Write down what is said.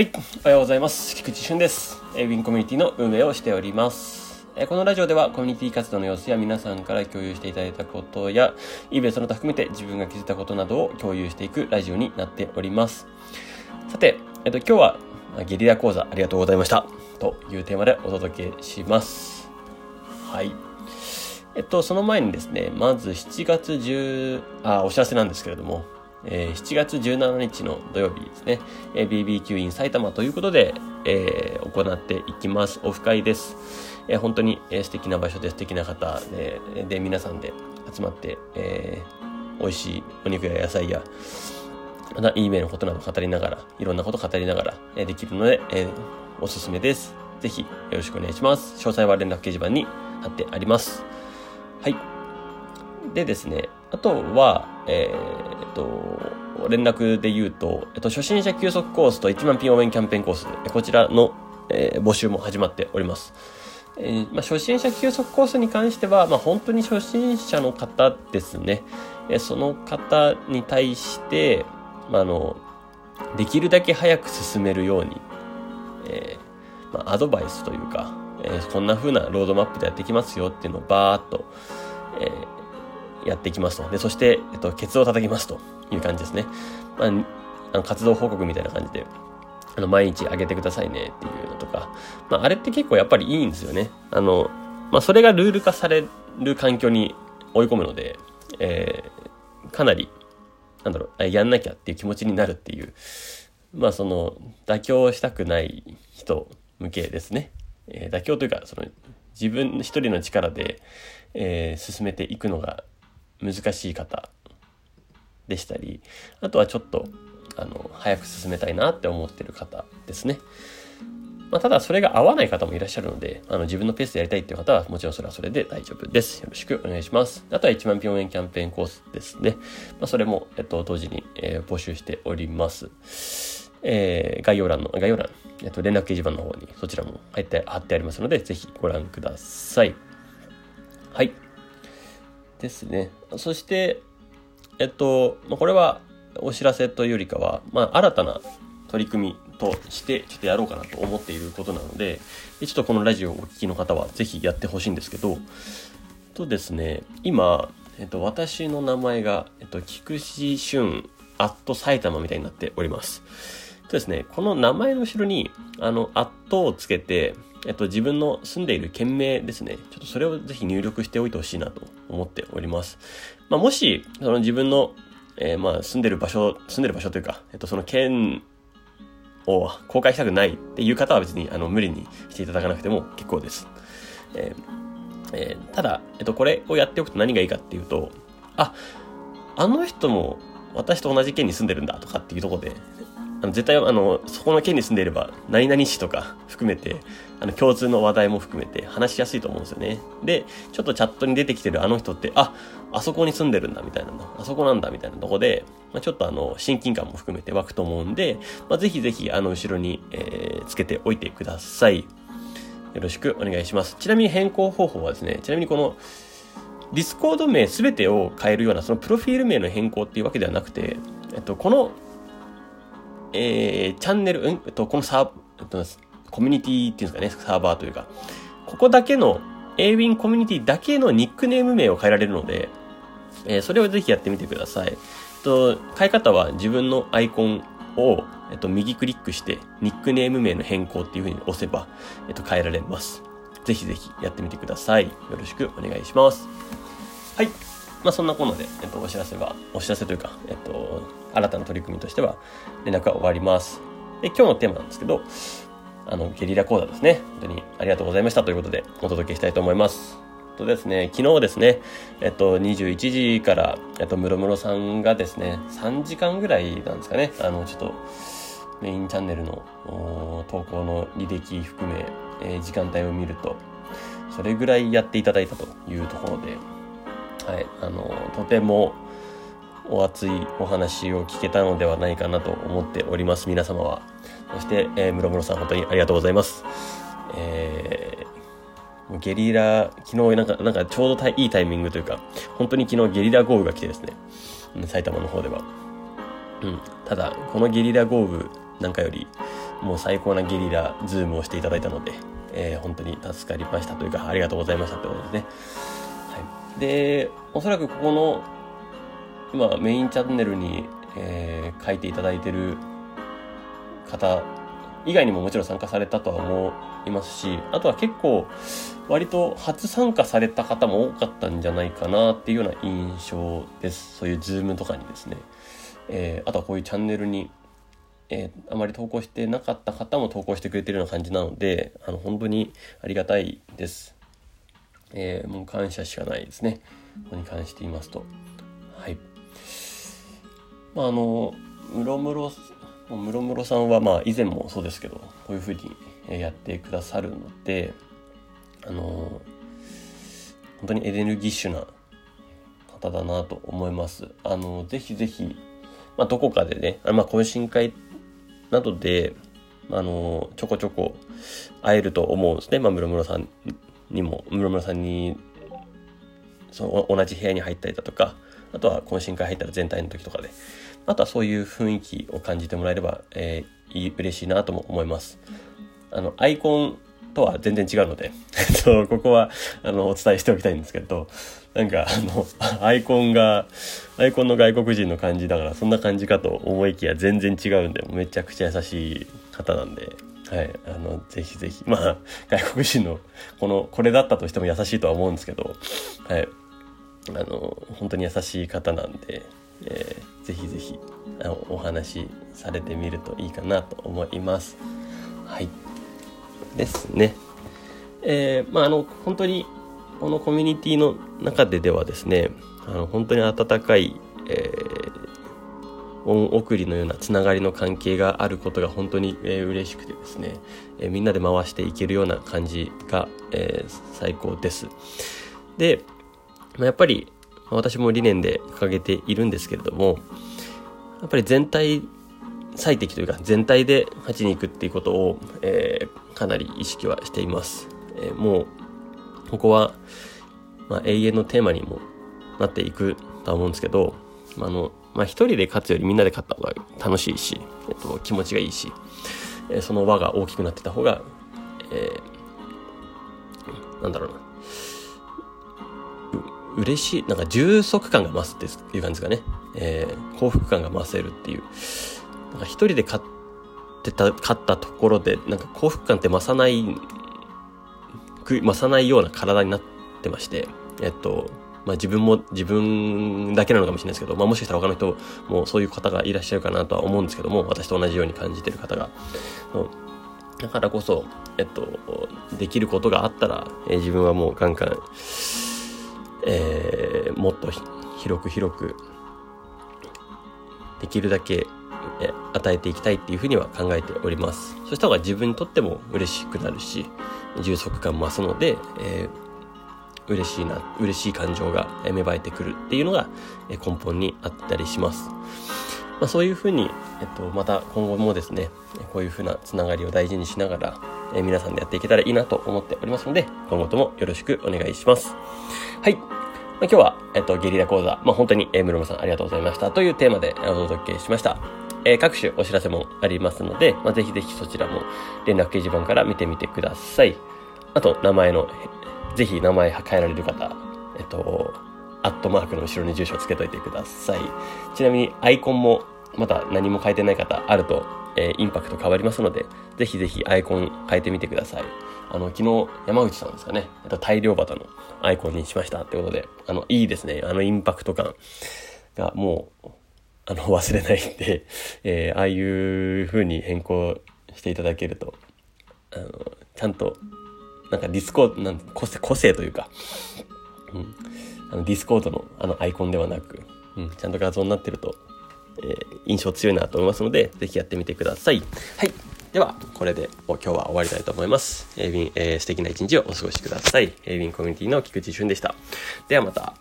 はい、おはようございます。菊池俊です。ウィンコミュニティの運営をしております。このラジオではコミュニティ活動の様子や皆さんから共有していただいたことや、イベントその他含めて自分が気づいたことなどを共有していくラジオになっております。さて、えっと、今日はゲリラ講座ありがとうございました。というテーマでお届けします。はい。えっと、その前にですね、まず7月10、あ、お知らせなんですけれども、えー7月17日の土曜日ですね、えー BBQ in 埼玉ということで、えー行っていきます。オフ会です。えー本当に、えー素敵な場所で素敵な方で、で皆さんで集まって、えー美味しいお肉や野菜や、また、いい面のことなど語りながら、いろんなこと語りながら、えーできるので、えーおすすめです。ぜひ、よろしくお願いします。詳細は連絡掲示板に貼ってあります。はい。でですね、あとは、えーっと、連絡で言うと、えっと、初心者休息コースと1万ピン応援キャンペーンコース、こちらの、えー募集も始まっております。えーまあ、初心者休息コースに関しては、まあ、本当に初心者の方ですね。えその方に対して、まあ、あの、できるだけ早く進めるように、えーまあ、アドバイスというか、えーこんな風なロードマップでやっていきますよっていうのをバーっと、えやっていきますと。で、そして、えっと、ケツを叩きますという感じですね。まあ、あの活動報告みたいな感じで、あの、毎日上げてくださいねっていうのとか、まあ、あれって結構やっぱりいいんですよね。あの、まあ、それがルール化される環境に追い込むので、えーかなり、なんだろう、やんなきゃっていう気持ちになるっていう、まあ、その、妥協したくない人向けですね。えー妥協というか、その、自分一人の力で、えー進めていくのが難しい方でしたり、あとはちょっと、あの、早く進めたいなって思ってる方ですね。まあ、ただそれが合わない方もいらっしゃるので、あの自分のペースでやりたいっていう方はもちろんそれはそれで大丈夫です。よろしくお願いします。あとは1万ピョン円キャンペーンコースですね。まあ、それも、えっと、同時に、えー募集しております。えー概要欄の、概要欄、えっと、連絡掲示板の方にそちらも入って、貼ってありますので、ぜひご覧ください。はい。ですね。そして、えっと、ま、これはお知らせというよりかは、まあ、新たな取り組みとして、ちょっとやろうかなと思っていることなので、でちょっとこのラジオをお聞きの方は、ぜひやってほしいんですけど、とですね、今、えっと、私の名前が、えっと、菊池俊、アット埼玉みたいになっております。とですね、この名前の後ろに、あの、アットをつけて、えっと、自分の住んでいる県名ですね。ちょっとそれをぜひ入力しておいてほしいなと思っております。まあ、もし、その自分の、えーまあ、住んでる場所、住んでる場所というか、えっと、その県を公開したくないっていう方は別に、あの、無理にしていただかなくても結構です。えーえーただ、えっと、これをやっておくと何がいいかっていうと、あ、あの人も私と同じ県に住んでるんだとかっていうところで、あの絶対、あの、そこの県に住んでいれば、何々市とか含めて、あの、共通の話題も含めて話しやすいと思うんですよね。で、ちょっとチャットに出てきてるあの人って、あ、あそこに住んでるんだみたいなの、あそこなんだみたいなとこで、まあ、ちょっとあの、親近感も含めて湧くと思うんで、まあ、ぜひぜひ、あの、後ろに、えーつけておいてください。よろしくお願いします。ちなみに変更方法はですね、ちなみにこの、ディスコード名すべてを変えるような、そのプロフィール名の変更っていうわけではなくて、えっと、この、えー、チャンネル、ん、えっと、このサー、えっと、コミュニティっていうんですかね、サーバーというか、ここだけの、AWIN コミュニティだけのニックネーム名を変えられるので、えーそれをぜひやってみてください。えっと、変え方は自分のアイコンを、えっと、右クリックして、ニックネーム名の変更っていう風に押せば、えっと、変えられます。ぜひぜひやってみてください。よろしくお願いします。はい。まあ、そんなこんなで、えっと、お知らせは、お知らせというか、えっと、新たな取り組みとしては、連絡は終わります。で、今日のテーマなんですけど、あの、ゲリラ講座ですね。本当にありがとうございましたということで、お届けしたいと思います。とですね、昨日ですね、えっと、21時から、えっと、ムロムロさんがですね、3時間ぐらいなんですかね、あの、ちょっと、メインチャンネルの投稿の履歴含め、えー時間帯を見ると、それぐらいやっていただいたというところで、はい、あの、とてもお熱いお話を聞けたのではないかなと思っております、皆様は。そして、えー、ムロムロさん本当にありがとうございます。えーゲリラ、昨日なんか、なんかちょうどたいいタイミングというか、本当に昨日ゲリラ豪雨が来てですね、埼玉の方では。うん。ただ、このゲリラ豪雨なんかより、もう最高なゲリラズームをしていただいたので、えー、本当に助かりましたというか、ありがとうございましたってことですね。はい。で、おそらくここの、今メインチャンネルに、えー、書いていただいてる方以外にももちろん参加されたとは思いますし、あとは結構割と初参加された方も多かったんじゃないかなっていうような印象です。そういうズームとかにですね。えー、あとはこういうチャンネルにえー、あまり投稿してなかった方も投稿してくれてるような感じなので、あの、本当にありがたいです。えー、もう感謝しかないですね。ここに関して言いますと。まあ、あの、ムロムロ、ムロムロさんは、まあ、以前もそうですけど、こういうふうにやってくださるので、あの、本当にエネルギッシュな方だなと思います。あの、ぜひぜひ、まあ、どこかでね、まあ、懇親会などで、あの、ちょこちょこ会えると思うんですね。まあ、室室さんにも、室室さんに、その同じ部屋に入ったりだとか、あとは懇親会入ったら全体の時とかで、あとはそういう雰囲気を感じてもらえれば、えー、いい嬉しいなとも思います。あの、アイコンとは全然違うので、えっとここは、あの、お伝えしておきたいんですけど、なんか、あの、アイコンが、アイコンの外国人の感じだから、そんな感じかと思いきや全然違うんで、めちゃくちゃ優しい方なんで、はい、あの、ぜひぜひ、まあ、外国人の、この、これだったとしても優しいとは思うんですけど、はい、あの、本当に優しい方なんで、えー、ぜひぜひ、あの、お話しされてみるといいかなと思います。はい。ですね。えー、まあ、あの、本当に、このコミュニティの中でではですね、あの、本当に温かい、えー、恩送りのようなつながりの関係があることが本当に、えー、嬉しくてですね、えー、みんなで回していけるような感じが、えー、最高です。で、まあ、やっぱり私も理念で掲げているんですけれども、やっぱり全体最適というか全体で勝ちに行くっていうことを、えー、かなり意識はしています。えー、もう、ここは、まあ、永遠のテーマにもなっていくとは思うんですけど、あの、まあ、一人で勝つよりみんなで勝った方が楽しいし、えっと、気持ちがいいし、えー、その輪が大きくなってた方が、えー、なんだろうな、嬉しい、なんか充足感が増すっていう感じですかね。えー、幸福感が増せるっていう。なんか一人で勝ってた、勝ったところで、なんか幸福感って増さない、増さないような体になってまして、えっと、まあ自分も自分だけなのかもしれないですけど、まあもしかしたら他の人もそういう方がいらっしゃるかなとは思うんですけども、私と同じように感じてる方が。だからこそ、えっと、できることがあったら、えー、自分はもうガンガン、えー、もっと広く広く、できるだけ与えていきたいっていうふうには考えております。そうした方が自分にとっても嬉しくなるし、充足感増すので、えー、嬉しいな、嬉しい感情が芽生えてくるっていうのが根本にあったりします。まあ、そういうふうに、えっと、また今後もですね、こういうふうなつながりを大事にしながら、え皆さんでやっていけたらいいなと思っておりますので、今後ともよろしくお願いします。はい。ま、今日は、えっと、ゲリラ講座、まあ、本当に、えー、室さんありがとうございましたというテーマでお届けしました。えー、各種お知らせもありますので、まあ、ぜひぜひそちらも連絡掲示板から見てみてください。あと、名前の、ぜひ名前変えられる方、えっと、アットマークの後ろに住所をつけといてください。ちなみにアイコンもまだ何も変えてない方あると、えー、インパクト変わりますので、ぜひぜひアイコン変えてみてください。あの、昨日山口さんですかね、大漁旗のアイコンにしましたってことで、あの、いいですね。あのインパクト感がもう、あの、忘れないんで、えー、ああいう風に変更していただけると、あの、ちゃんと、なんかディスコード、なん個性、個性というか、うん、あのディスコードのあのアイコンではなく、うん、ちゃんと画像になってると、えー、印象強いなと思いますので、ぜひやってみてください。はい。では、これで今日は終わりたいと思います。えー、ウィン、えー、素敵な一日をお過ごしください。えー、ウィンコミュニティの菊池俊でした。ではまた。